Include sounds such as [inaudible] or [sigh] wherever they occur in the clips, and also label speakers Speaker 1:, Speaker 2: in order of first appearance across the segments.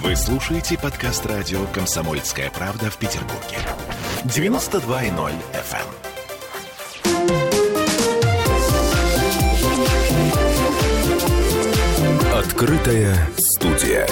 Speaker 1: Вы слушаете подкаст радио «Комсомольская правда» в Петербурге. 92.0 FM. Открытая студия.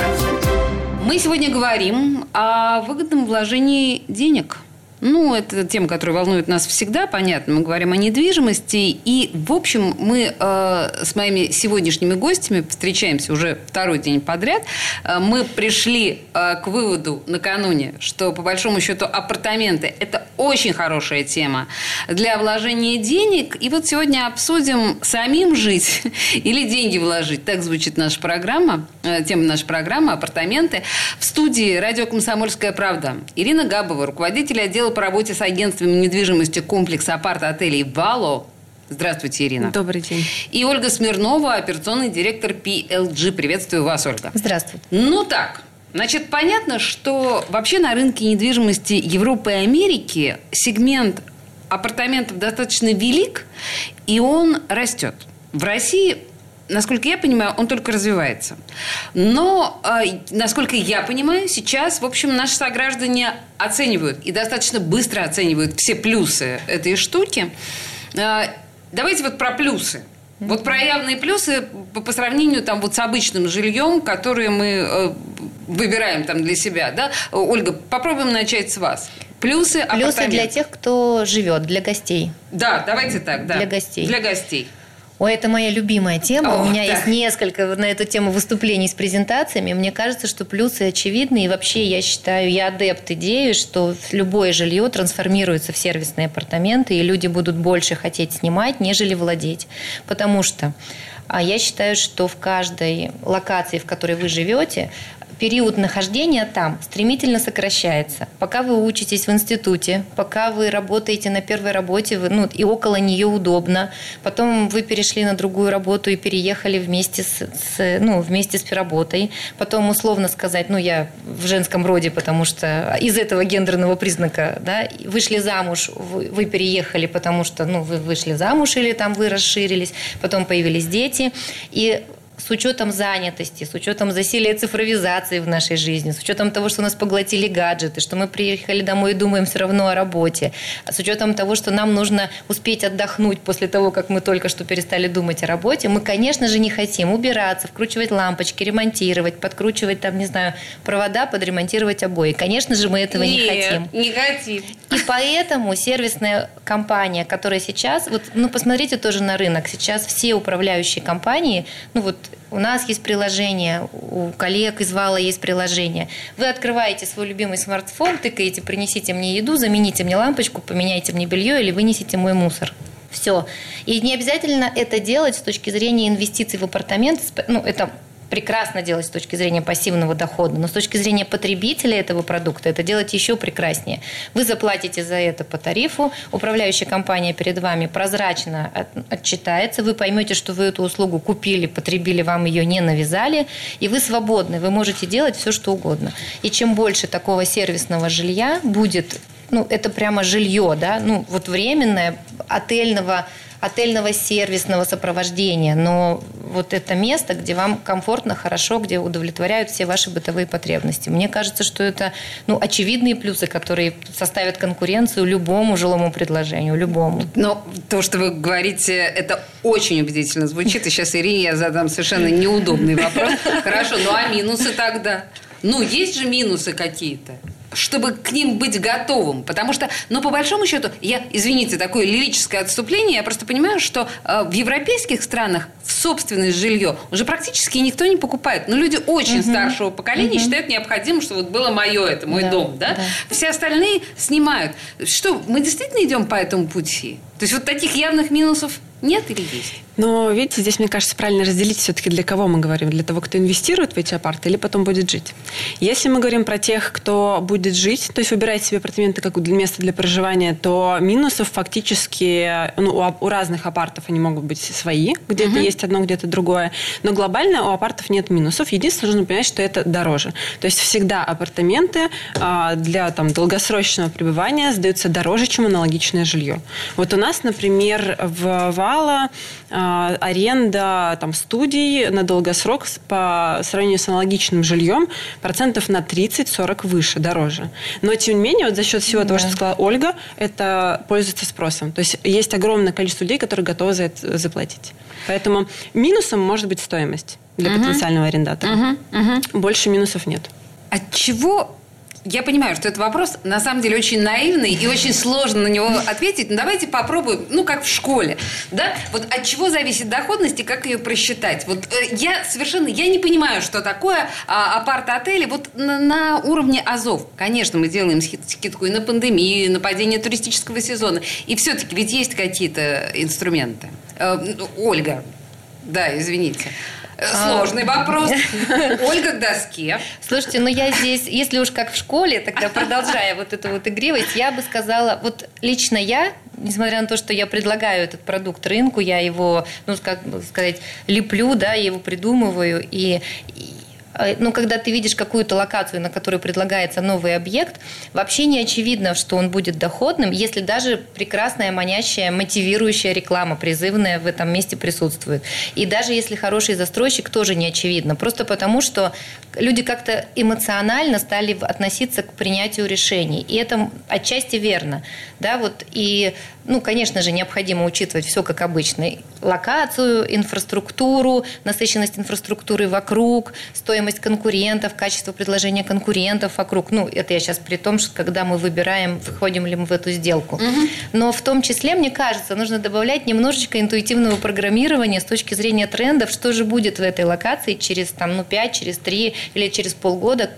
Speaker 2: Мы сегодня говорим о выгодном вложении денег – ну, это тема, которая волнует нас всегда, понятно. Мы говорим о недвижимости. И, в общем, мы э, с моими сегодняшними гостями встречаемся уже второй день подряд. Э, мы пришли э, к выводу накануне, что, по большому счету, апартаменты – это очень хорошая тема для вложения денег. И вот сегодня обсудим, самим жить [laughs] или деньги вложить. Так звучит наша программа, э, тема нашей программы «Апартаменты». В студии «Радио Комсомольская правда» Ирина Габова, руководитель отдела по работе с агентствами недвижимости комплекса апарт-отелей «Вало». Здравствуйте, Ирина.
Speaker 3: Добрый день.
Speaker 2: И Ольга Смирнова, операционный директор PLG. Приветствую вас, Ольга.
Speaker 3: Здравствуйте.
Speaker 2: Ну так, Значит, понятно, что вообще на рынке недвижимости Европы и Америки сегмент апартаментов достаточно велик, и он растет. В России насколько я понимаю, он только развивается. Но, э, насколько я понимаю, сейчас, в общем, наши сограждане оценивают и достаточно быстро оценивают все плюсы этой штуки. Э, давайте вот про плюсы. Вот про явные плюсы по, по сравнению там вот с обычным жильем, которое мы э, выбираем там для себя, да? Ольга, попробуем начать с вас.
Speaker 3: Плюсы, Плюсы для тех, кто живет, для гостей.
Speaker 2: Да, давайте так, да.
Speaker 3: Для гостей.
Speaker 2: Для гостей.
Speaker 3: Ой, это моя любимая тема. О, У меня да. есть несколько на эту тему выступлений с презентациями. Мне кажется, что плюсы очевидны. И вообще я считаю, я адепт идеи, что любое жилье трансформируется в сервисные апартаменты, и люди будут больше хотеть снимать, нежели владеть. Потому что а я считаю, что в каждой локации, в которой вы живете, период нахождения там стремительно сокращается. Пока вы учитесь в институте, пока вы работаете на первой работе, вы, ну, и около нее удобно, потом вы перешли на другую работу и переехали вместе с, с, ну, вместе с работой, потом условно сказать, ну, я в женском роде, потому что из этого гендерного признака, да, вышли замуж, вы, вы переехали, потому что, ну, вы вышли замуж или там вы расширились, потом появились дети, и с учетом занятости, с учетом засилия цифровизации в нашей жизни, с учетом того, что нас поглотили гаджеты, что мы приехали домой и думаем все равно о работе, с учетом того, что нам нужно успеть отдохнуть после того, как мы только что перестали думать о работе, мы, конечно же, не хотим убираться, вкручивать лампочки, ремонтировать, подкручивать там, не знаю, провода, подремонтировать обои. Конечно же, мы этого
Speaker 2: Нет,
Speaker 3: не хотим.
Speaker 2: не хотим.
Speaker 3: И поэтому сервисная компания, которая сейчас, вот, ну, посмотрите тоже на рынок, сейчас все управляющие компании, ну, вот у нас есть приложение, у коллег из Вала есть приложение. Вы открываете свой любимый смартфон, тыкаете, принесите мне еду, замените мне лампочку, поменяйте мне белье или вынесите мой мусор. Все. И не обязательно это делать с точки зрения инвестиций в апартамент. Ну, это прекрасно делать с точки зрения пассивного дохода, но с точки зрения потребителя этого продукта это делать еще прекраснее. Вы заплатите за это по тарифу, управляющая компания перед вами прозрачно отчитается, вы поймете, что вы эту услугу купили, потребили, вам ее не навязали, и вы свободны, вы можете делать все, что угодно. И чем больше такого сервисного жилья будет, ну, это прямо жилье, да, ну, вот временное, отельного отельного сервисного сопровождения, но вот это место, где вам комфортно, хорошо, где удовлетворяют все ваши бытовые потребности. Мне кажется, что это ну, очевидные плюсы, которые составят конкуренцию любому жилому предложению, любому.
Speaker 2: Но то, что вы говорите, это очень убедительно звучит. И сейчас Ирине я задам совершенно неудобный вопрос. Хорошо, ну а минусы тогда? Ну, есть же минусы какие-то чтобы к ним быть готовым. Потому что, ну, по большому счету, я, извините, такое лирическое отступление, я просто понимаю, что э, в европейских странах в собственное жилье уже практически никто не покупает. Но люди очень угу. старшего поколения угу. считают необходимым, что вот было мое, это мой да, дом, да? да? Все остальные снимают. Что, мы действительно идем по этому пути? То есть вот таких явных минусов нет или есть?
Speaker 4: Но, видите, здесь, мне кажется, правильно разделить все-таки, для кого мы говорим. Для того, кто инвестирует в эти апарты или потом будет жить. Если мы говорим про тех, кто будет жить, то есть выбирает себе апартаменты как место для проживания, то минусов фактически ну, у, у разных апартов они могут быть свои. Где-то uh-huh. есть одно, где-то другое. Но глобально у апартов нет минусов. Единственное, нужно понять, что это дороже. То есть всегда апартаменты а, для там, долгосрочного пребывания сдаются дороже, чем аналогичное жилье. Вот у нас, например, в Вала а, аренда там, студий на долгосрок по сравнению с аналогичным жильем процентов на 30-40 выше, дороже. Но, тем не менее, вот за счет всего да. того, что сказала Ольга, это пользуется спросом. То есть есть огромное количество людей, которые готовы за это заплатить. Поэтому минусом может быть стоимость для угу. потенциального арендатора. Угу. Угу. Больше минусов нет.
Speaker 2: От чего я понимаю, что это вопрос на самом деле очень наивный и очень сложно на него ответить. Но давайте попробуем, ну, как в школе. Да? Вот от чего зависит доходность и как ее просчитать? Вот э, я совершенно, я не понимаю, что такое а, апарт-отели. Вот на, на уровне Азов, конечно, мы делаем скидку и на пандемию, и на падение туристического сезона. И все-таки ведь есть какие-то инструменты. Э, Ольга, да, извините. Сложный вопрос. [laughs] Ольга к доске.
Speaker 3: Слушайте, ну я здесь, если уж как в школе, тогда [laughs] продолжая вот эту вот игривость, я бы сказала, вот лично я, несмотря на то, что я предлагаю этот продукт рынку, я его, ну, как сказать, леплю, да, я его придумываю, и, ну, когда ты видишь какую-то локацию, на которой предлагается новый объект, вообще не очевидно, что он будет доходным, если даже прекрасная, манящая, мотивирующая реклама, призывная в этом месте присутствует. И даже если хороший застройщик, тоже не очевидно. Просто потому, что люди как-то эмоционально стали относиться к принятию решений. И это отчасти верно. Да, вот, и ну, конечно же, необходимо учитывать все как обычно. Локацию, инфраструктуру, насыщенность инфраструктуры вокруг, стоимость конкурентов, качество предложения конкурентов вокруг. Ну, это я сейчас при том, что когда мы выбираем, входим ли мы в эту сделку. Угу. Но в том числе, мне кажется, нужно добавлять немножечко интуитивного программирования с точки зрения трендов, что же будет в этой локации через там, ну, 5, через 3 или через полгода.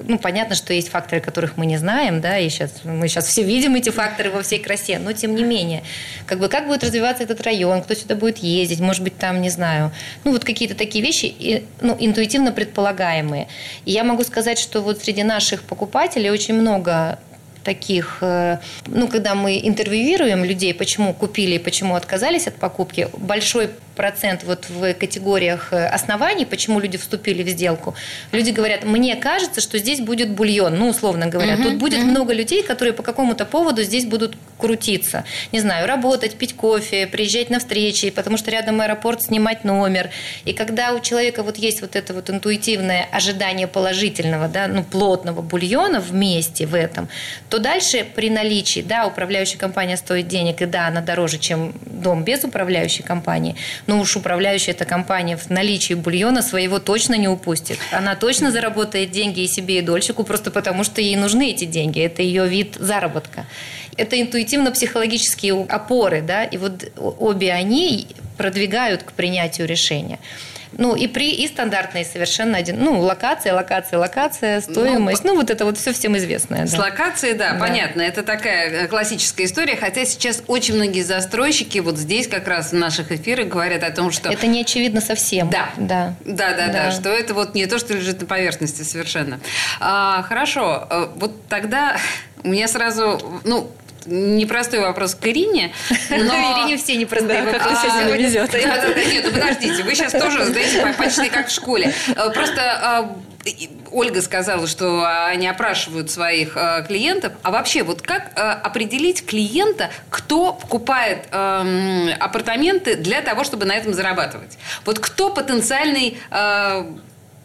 Speaker 3: Ну, понятно, что есть факторы, которых мы не знаем, да, и сейчас мы сейчас все видим эти факторы во всей красе, но тем не менее, как бы как будет развиваться этот район, кто сюда будет ездить, может быть, там, не знаю, ну, вот какие-то такие вещи, ну, интуитивно предполагаемые. И я могу сказать, что вот среди наших покупателей очень много таких, э, ну, когда мы интервьюируем людей, почему купили и почему отказались от покупки, большой процент вот в категориях э, оснований, почему люди вступили в сделку, люди говорят, мне кажется, что здесь будет бульон, ну, условно говоря, угу, тут будет угу. много людей, которые по какому-то поводу здесь будут крутиться. Не знаю, работать, пить кофе, приезжать на встречи, потому что рядом аэропорт, снимать номер. И когда у человека вот есть вот это вот интуитивное ожидание положительного, да, ну, плотного бульона вместе в этом, то дальше при наличии, да, управляющая компания стоит денег, и да, она дороже, чем дом без управляющей компании, но уж управляющая эта компания в наличии бульона своего точно не упустит. Она точно заработает деньги и себе, и дольщику, просто потому что ей нужны эти деньги. Это ее вид заработка. Это интуитивно-психологические опоры, да, и вот обе они продвигают к принятию решения. Ну, и при и стандартные совершенно один. Ну, локация, локация, локация, стоимость. Ну, ну вот это вот все всем известное.
Speaker 2: С да. локацией, да, да, понятно. Это такая э, классическая история. Хотя сейчас очень многие застройщики вот здесь как раз в наших эфирах говорят о том, что...
Speaker 3: Это не очевидно совсем.
Speaker 2: Да. Да. Да, да, да. да что это вот не то, что лежит на поверхности совершенно. А, хорошо. Э, вот тогда [laughs] у меня сразу... Ну, непростой вопрос к Ирине.
Speaker 3: Но... [laughs] Ирине все непростые
Speaker 4: вопросы а, сегодня везет.
Speaker 2: Нет, ну подождите, вы сейчас тоже задаете почти как в школе. Э, просто а, Ольга сказала, что они опрашивают своих э, клиентов. А вообще, вот как э, определить клиента, кто покупает э, апартаменты для того, чтобы на этом зарабатывать? Вот кто потенциальный э,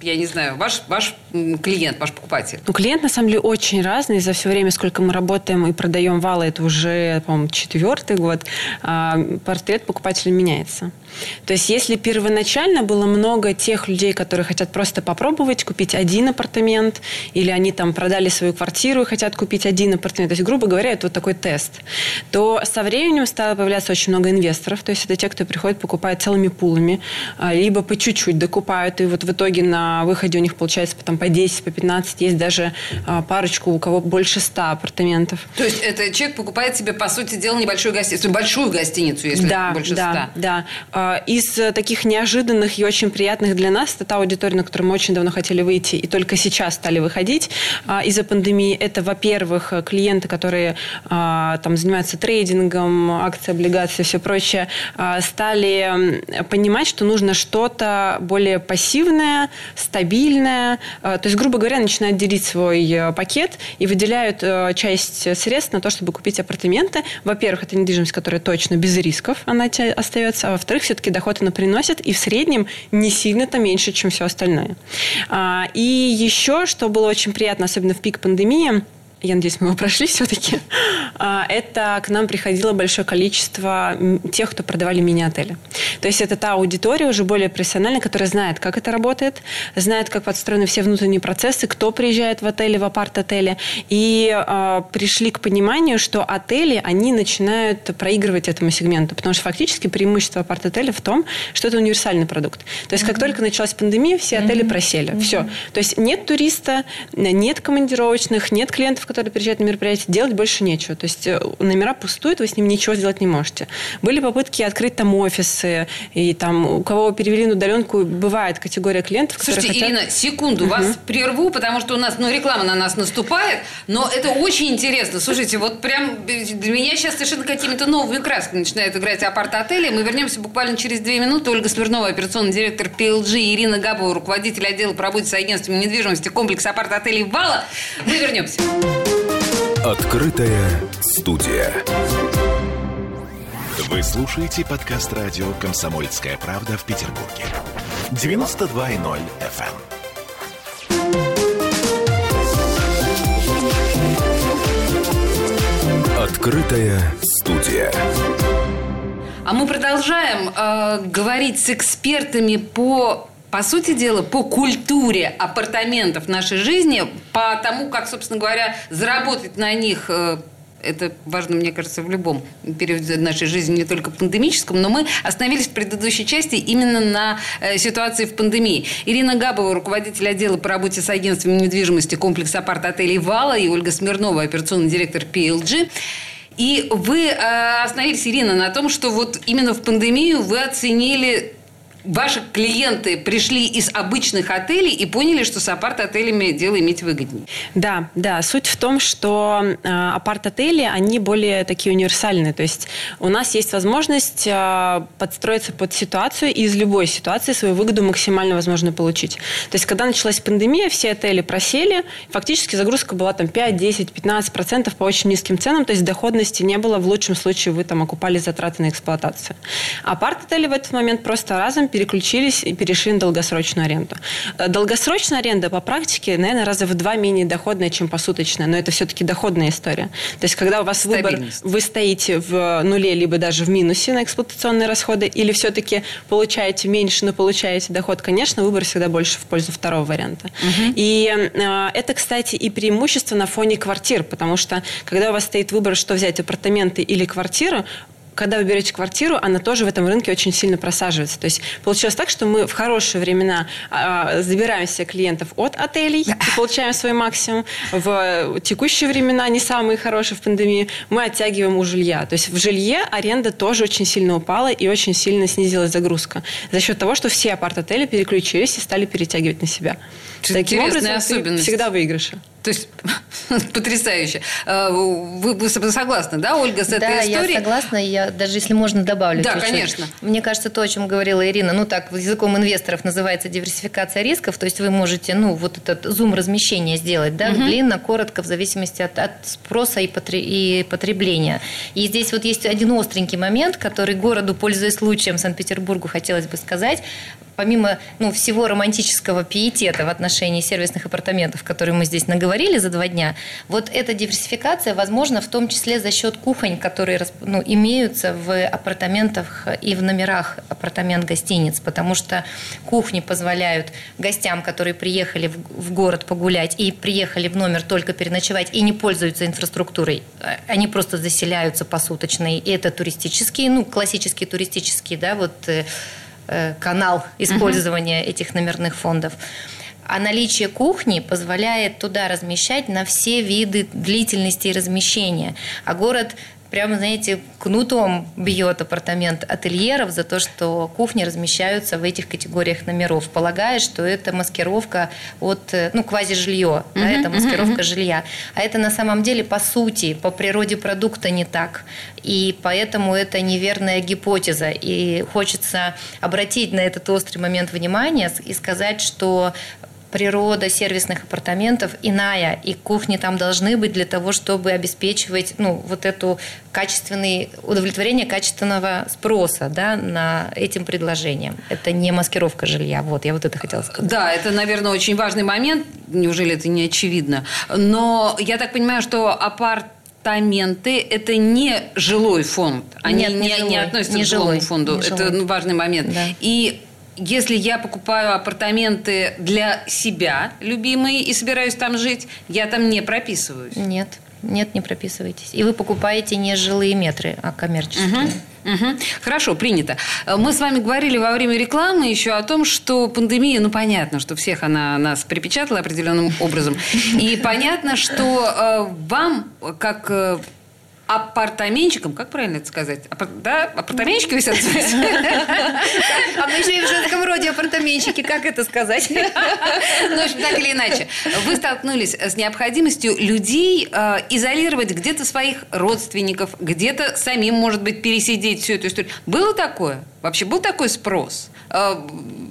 Speaker 2: я не знаю, ваш, ваш клиент, ваш покупатель?
Speaker 4: Ну, клиент, на самом деле, очень разный. За все время, сколько мы работаем и продаем валы, это уже, по-моему, четвертый год, а, портрет покупателя меняется. То есть, если первоначально было много тех людей, которые хотят просто попробовать купить один апартамент, или они там продали свою квартиру и хотят купить один апартамент, то есть, грубо говоря, это вот такой тест, то со временем стало появляться очень много инвесторов, то есть, это те, кто приходит, покупает целыми пулами, а, либо по чуть-чуть докупают, и вот в итоге на выходе у них получается там, по 10, по 15, есть даже а, парочку, у кого больше 100 апартаментов.
Speaker 2: То есть, это человек покупает себе, по сути дела, небольшую гостиницу, большую гостиницу, если
Speaker 4: да,
Speaker 2: больше 100.
Speaker 4: Да, да. Из таких неожиданных и очень приятных для нас, это та аудитория, на которую мы очень давно хотели выйти и только сейчас стали выходить а, из-за пандемии. Это, во-первых, клиенты, которые а, там занимаются трейдингом, акции, облигации, все прочее, стали понимать, что нужно что-то более пассивное, стабильная. То есть, грубо говоря, начинают делить свой пакет и выделяют часть средств на то, чтобы купить апартаменты. Во-первых, это недвижимость, которая точно без рисков, она остается. А во-вторых, все-таки доход она приносит, и в среднем не сильно-то меньше, чем все остальное. И еще, что было очень приятно, особенно в пик пандемии, я надеюсь, мы его прошли все-таки, а, это к нам приходило большое количество тех, кто продавали мини-отели. То есть это та аудитория уже более профессиональная, которая знает, как это работает, знает, как подстроены все внутренние процессы, кто приезжает в отели, в апарт-отели. И э, пришли к пониманию, что отели, они начинают проигрывать этому сегменту, потому что фактически преимущество апарт-отеля в том, что это универсальный продукт. То есть mm-hmm. как только началась пандемия, все отели mm-hmm. просели. Mm-hmm. Все. То есть нет туриста, нет командировочных, нет клиентов, который приезжает на мероприятие, делать больше нечего. То есть э, номера пустуют, вы с ним ничего сделать не можете. Были попытки открыть там офисы, и там у кого перевели на удаленку, бывает категория клиентов,
Speaker 2: которые Слушайте, хотят... Ирина, секунду, угу. вас прерву, потому что у нас, ну, реклама на нас наступает, но это очень интересно. Слушайте, вот прям для меня сейчас совершенно какими-то новыми красками начинает играть апарт-отели. Мы вернемся буквально через две минуты. Ольга Смирнова, операционный директор PLG, Ирина Габова, руководитель отдела по работе с агентством недвижимости комплекса апарт-отелей «Вала». Мы вернемся.
Speaker 1: Открытая студия. Вы слушаете подкаст радио «Комсомольская правда» в Петербурге. 92.0 FM. Эм. Открытая студия.
Speaker 2: А мы продолжаем э, говорить с экспертами по по сути дела, по культуре апартаментов нашей жизни, по тому, как, собственно говоря, заработать на них э, это важно, мне кажется, в любом периоде нашей жизни, не только пандемическом, но мы остановились в предыдущей части именно на э, ситуации в пандемии. Ирина Габова, руководитель отдела по работе с агентством недвижимости комплекса апарт-отелей «Вала» и Ольга Смирнова, операционный директор PLG. И вы э, остановились, Ирина, на том, что вот именно в пандемию вы оценили ваши клиенты пришли из обычных отелей и поняли, что с апарт-отелями дело иметь выгоднее.
Speaker 4: Да, да. Суть в том, что э, апарт-отели, они более такие универсальные. То есть у нас есть возможность э, подстроиться под ситуацию и из любой ситуации свою выгоду максимально возможно получить. То есть когда началась пандемия, все отели просели, фактически загрузка была там 5, 10, 15 процентов по очень низким ценам, то есть доходности не было. В лучшем случае вы там окупали затраты на эксплуатацию. Апарт-отели в этот момент просто разом переключились и перешли на долгосрочную аренду. Э, долгосрочная аренда по практике, наверное, раза в два менее доходная, чем посуточная, но это все-таки доходная история. То есть, когда у вас выбор, вы стоите в нуле, либо даже в минусе на эксплуатационные расходы, или все-таки получаете меньше, но получаете доход, конечно, выбор всегда больше в пользу второго варианта. Угу. И э, это, кстати, и преимущество на фоне квартир, потому что, когда у вас стоит выбор, что взять, апартаменты или квартиру, когда вы берете квартиру, она тоже в этом рынке очень сильно просаживается. То есть получилось так, что мы в хорошие времена а, забираем себе клиентов от отелей и получаем свой максимум. В текущие времена, не самые хорошие в пандемии, мы оттягиваем у жилья. То есть в жилье аренда тоже очень сильно упала и очень сильно снизилась загрузка. За счет того, что все апарт-отели переключились и стали перетягивать на себя. Таким образом, особенность. всегда выигрыше.
Speaker 2: То есть [laughs] потрясающе. А, вы, вы согласны, да, Ольга, с этой
Speaker 3: да,
Speaker 2: историей?
Speaker 3: Да, я согласна. Я даже если можно добавлю.
Speaker 2: Да,
Speaker 3: чуть-чуть.
Speaker 2: конечно.
Speaker 3: Мне кажется, то, о чем говорила Ирина, ну так языком инвесторов называется диверсификация рисков. То есть вы можете, ну вот этот зум размещения сделать, да, угу. длинно, коротко, в зависимости от, от спроса и, потре, и потребления. И здесь вот есть один остренький момент, который городу, пользуясь случаем Санкт-Петербургу, хотелось бы сказать помимо ну, всего романтического пиетета в отношении сервисных апартаментов, которые мы здесь наговорили за два дня, вот эта диверсификация возможна в том числе за счет кухонь, которые ну, имеются в апартаментах и в номерах апартамент-гостиниц, потому что кухни позволяют гостям, которые приехали в город погулять и приехали в номер только переночевать и не пользуются инфраструктурой, они просто заселяются посуточно, и это туристические, ну, классические туристические, да, вот э, Э, канал использования uh-huh. этих номерных фондов. А наличие кухни позволяет туда размещать на все виды длительности размещения. А город прямо, знаете, кнутом бьет апартамент ательеров за то, что кухни размещаются в этих категориях номеров, полагая, что это маскировка от, э, ну, квази-жилье, да, это маскировка жилья. А это на самом деле, по сути, по природе продукта не так. И поэтому это неверная гипотеза. И хочется обратить на этот острый момент внимания и сказать, что природа сервисных апартаментов иная, и кухни там должны быть для того, чтобы обеспечивать ну, вот эту качественный, удовлетворение качественного спроса да, на этим предложением. Это не маскировка жилья. Вот, я вот это хотела сказать.
Speaker 2: Да, это, наверное, очень важный момент. Неужели это не очевидно? Но я так понимаю, что апарт апартаменты – это не жилой фонд. Они Нет, не, не, жилой, не относятся не к жилому жилой, фонду. Это жилой. важный момент. Да. И если я покупаю апартаменты для себя, любимые, и собираюсь там жить, я там не прописываюсь.
Speaker 3: Нет, нет, не прописывайтесь. И вы покупаете не жилые метры, а коммерческие.
Speaker 2: Угу. Угу. Хорошо, принято. Мы с вами говорили во время рекламы еще о том, что пандемия, ну понятно, что всех она нас припечатала определенным образом. И понятно, что э, вам, как э, апартаментчиком, как правильно это сказать? Апар... Да, апартаментчики висят?
Speaker 3: А мы же в женском роде апартаментчики, как это сказать?
Speaker 2: Ну, так или иначе. Вы столкнулись с необходимостью людей э, изолировать где-то своих родственников, где-то самим, может быть, пересидеть всю эту историю. Было такое? Вообще был такой спрос? Э,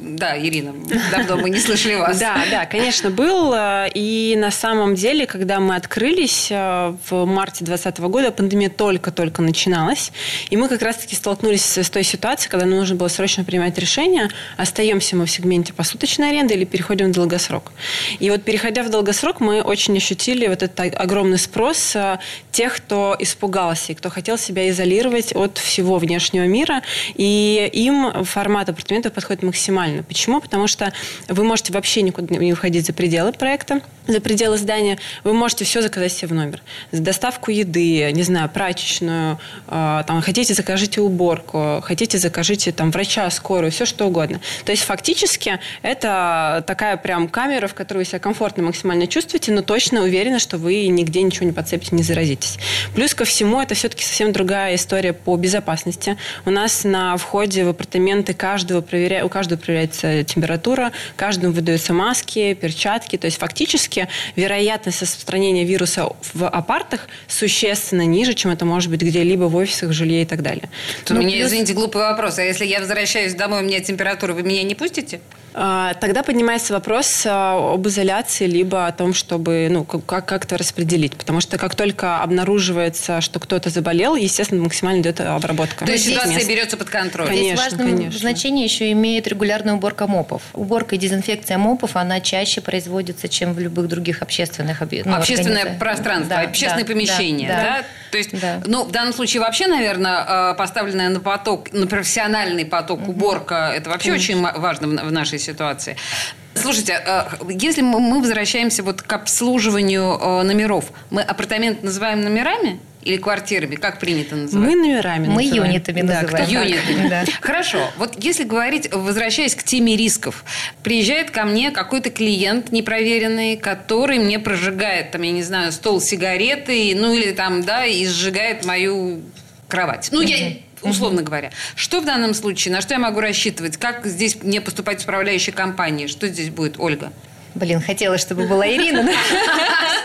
Speaker 2: да, Ирина, давно мы не слышали вас.
Speaker 4: Да, да, конечно, был. И на самом деле, когда мы открылись э, в марте 2020 года, пандемия только-только начиналась. И мы как раз-таки столкнулись с той ситуацией, когда нужно было срочно принимать решение, остаемся мы в сегменте посуточной аренды или переходим в долгосрок. И вот переходя в долгосрок, мы очень ощутили вот этот огромный спрос тех, кто испугался и кто хотел себя изолировать от всего внешнего мира. И им формат апартаментов подходит максимально. Почему? Потому что вы можете вообще никуда не выходить за пределы проекта, за пределы здания. Вы можете все заказать себе в номер. Доставку еды, не знаю, прачечную, э, там, хотите, закажите уборку, хотите, закажите там врача, скорую, все что угодно. То есть фактически это такая прям камера, в которой вы себя комфортно максимально чувствуете, но точно уверены, что вы нигде ничего не подцепите, не заразитесь. Плюс ко всему, это все-таки совсем другая история по безопасности. У нас на входе в апартаменты каждого проверя... у каждого проверяется температура, каждому выдаются маски, перчатки. То есть фактически вероятность распространения вируса в апартах существенно ниже, чем это может быть где-либо в офисах, в жилье и так далее.
Speaker 2: То ну, мне, плюс... извините, глупый вопрос. А если я возвращаюсь домой, у меня температура, вы меня не пустите?
Speaker 4: А, тогда поднимается вопрос а, об изоляции, либо о том, чтобы ну, как- как-то распределить. Потому что как только обнаруживается, что кто-то заболел, естественно, максимально идет обработка.
Speaker 2: То есть ситуация мест. берется под контроль.
Speaker 3: Конечно, Здесь важное конечно. значение еще имеет регулярная уборка мопов. Уборка и дезинфекция мопов, она чаще производится, чем в любых других общественных
Speaker 2: ну, Общественное пространство, да, общественное да, помещение. Да, да. То есть, да. ну, в данном случае вообще, наверное, поставленная на поток, на профессиональный поток уборка, это вообще Конечно. очень важно в нашей ситуации. Слушайте, э, если мы возвращаемся вот к обслуживанию э, номеров, мы апартамент называем номерами? Или квартирами, как принято называть?
Speaker 4: Мы номерами
Speaker 3: Мы называем. юнитами да, называем.
Speaker 2: Юнитами. [laughs] Да. Хорошо. Вот если говорить, возвращаясь к теме рисков, приезжает ко мне какой-то клиент непроверенный, который мне прожигает, там, я не знаю, стол сигареты, ну или там, да, и сжигает мою кровать. Ну, я условно говоря. Что в данном случае, на что я могу рассчитывать? Как здесь мне поступать в управляющей компании? Что здесь будет, Ольга?
Speaker 3: Блин, хотелось, чтобы была Ирина. [laughs]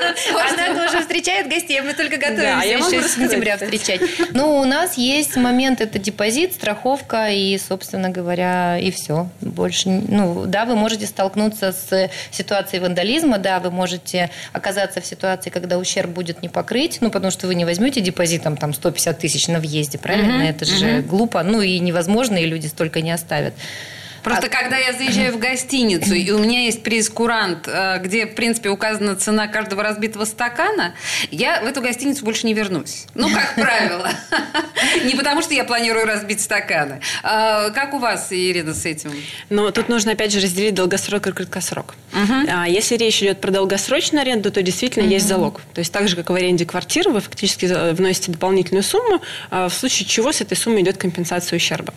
Speaker 3: [laughs] Она тоже встречает гостей, мы только готовимся еще с сентября встречать. Но у нас есть момент, это депозит, страховка и, собственно говоря, и все. Больше, ну, да, вы можете столкнуться с ситуацией вандализма, да, вы можете оказаться в ситуации, когда ущерб будет не покрыть, ну, потому что вы не возьмете депозитом там 150 тысяч на въезде, правильно? Это же глупо, ну, и невозможно, и люди столько не оставят.
Speaker 2: Просто а... когда я заезжаю в гостиницу, и у меня есть прейскурант, э, где, в принципе, указана цена каждого разбитого стакана, я в эту гостиницу больше не вернусь. Ну, как [laughs] правило. [laughs] Не потому, что я планирую разбить стаканы. А как у вас, Ирина, с этим?
Speaker 4: Ну, тут нужно, опять же, разделить долгосрок и краткосрок. А если речь идет про долгосрочную аренду, то действительно есть залог. То есть так же, как в аренде квартиры, вы фактически вносите дополнительную сумму, а в случае чего с этой суммы идет компенсация ущерба.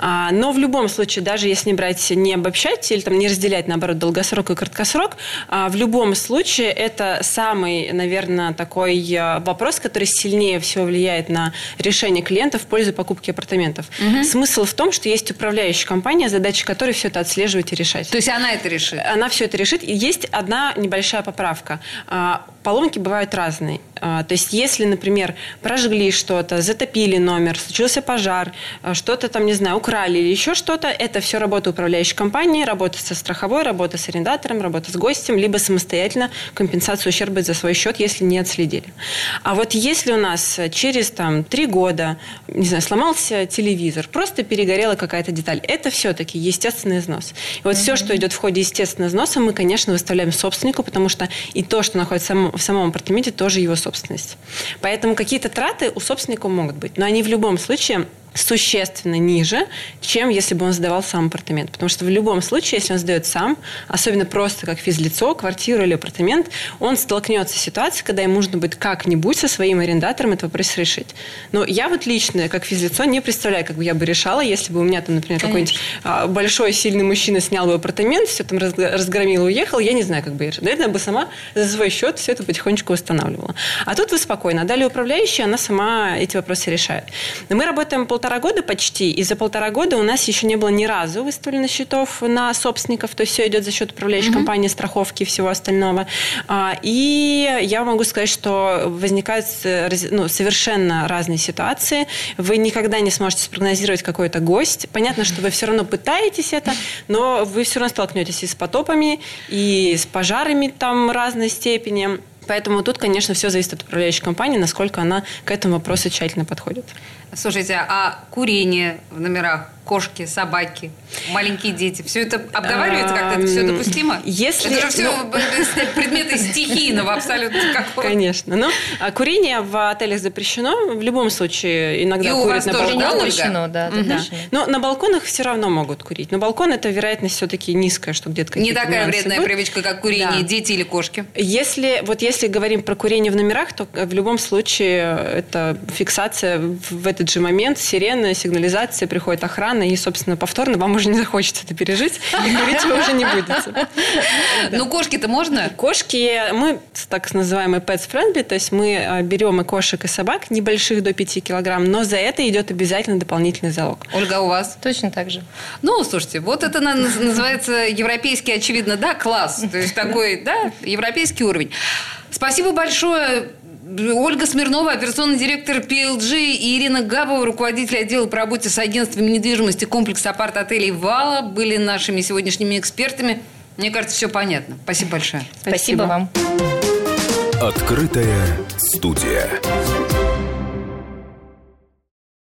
Speaker 4: Но в любом случае, даже если брать, не обобщать или там не разделять, наоборот, долгосрок и краткосрок, а в любом случае это самый, наверное, такой э, вопрос, который сильнее всего влияет на решение клиента в пользу покупки апартаментов. Угу. Смысл в том, что есть управляющая компания, задача которой все это отслеживать и решать.
Speaker 2: То есть она это решит?
Speaker 4: Она все это решит. И есть одна небольшая поправка. Поломки бывают разные. А, то есть, если, например, прожгли что-то, затопили номер, случился пожар, а, что-то там, не знаю, украли или еще что-то, это все работа управляющей компании, работа со страховой, работа с арендатором, работа с гостем, либо самостоятельно компенсацию ущерба за свой счет, если не отследили. А вот если у нас через там три года, не знаю, сломался телевизор, просто перегорела какая-то деталь, это все-таки естественный износ. И вот mm-hmm. все, что идет в ходе естественного износа, мы, конечно, выставляем собственнику, потому что и то, что находится в самом апартаменте, тоже его собственность. Поэтому какие-то траты у собственника могут быть, но они в любом случае существенно ниже, чем если бы он сдавал сам апартамент. Потому что в любом случае, если он сдает сам, особенно просто как физлицо, квартиру или апартамент, он столкнется с ситуацией, когда ему нужно будет как-нибудь со своим арендатором этот вопрос решить. Но я вот лично, как физлицо, не представляю, как бы я бы решала, если бы у меня там, например, какой-нибудь а, большой, сильный мужчина снял бы апартамент, все там разгромил и уехал, я не знаю, как бы я решила. Наверное, бы сама за свой счет все это потихонечку восстанавливала. А тут вы спокойно. А далее управляющая, она сама эти вопросы решает. Но мы работаем полтора года почти, и за полтора года у нас еще не было ни разу выставлено счетов на собственников, то есть все идет за счет управляющей mm-hmm. компании, страховки и всего остального. А, и я могу сказать, что возникают ну, совершенно разные ситуации. Вы никогда не сможете спрогнозировать какой-то гость. Понятно, что вы все равно пытаетесь это, но вы все равно столкнетесь и с потопами, и с пожарами там разной степени. Поэтому тут, конечно, все зависит от управляющей компании, насколько она к этому вопросу тщательно подходит.
Speaker 2: Слушайте, а курение в номерах кошки, собаки, маленькие дети. Все это обговаривается как-то? Это все допустимо?
Speaker 4: Если,
Speaker 2: это же все ну, предметы стихийного абсолютно
Speaker 4: какого Конечно. Но а курение в отелях запрещено. В любом случае иногда И курят на балконах.
Speaker 3: запрещено, да, угу. да.
Speaker 4: Но на балконах все равно могут курить. Но балкон это вероятность все-таки низкая, что где-то
Speaker 2: Не такая вредная будут. привычка, как курение да. дети или кошки.
Speaker 4: Если, вот если говорим про курение в номерах, то в любом случае это фиксация в этот же момент, сирена, сигнализация, приходит охрана, и, собственно, повторно вам уже не захочется это пережить, и курить вы уже не будете. [laughs]
Speaker 2: Ну, кошки-то можно?
Speaker 4: Кошки, мы так называемые pets friendly, то есть мы а, берем и кошек, и собак, небольших до 5 килограмм, но за это идет обязательно дополнительный залог.
Speaker 2: Ольга, у вас?
Speaker 3: Точно так же.
Speaker 2: Ну, слушайте, вот это называется европейский, очевидно, да, класс. То есть такой, да, европейский уровень. Спасибо большое. Ольга Смирнова, операционный директор PLG, и Ирина Габова, руководитель отдела по работе с агентством недвижимости комплекса апарт-отелей «Вала» были нашими сегодняшними экспертами. Мне кажется, все понятно. Спасибо большое.
Speaker 3: Спасибо, Спасибо вам.
Speaker 1: Открытая студия.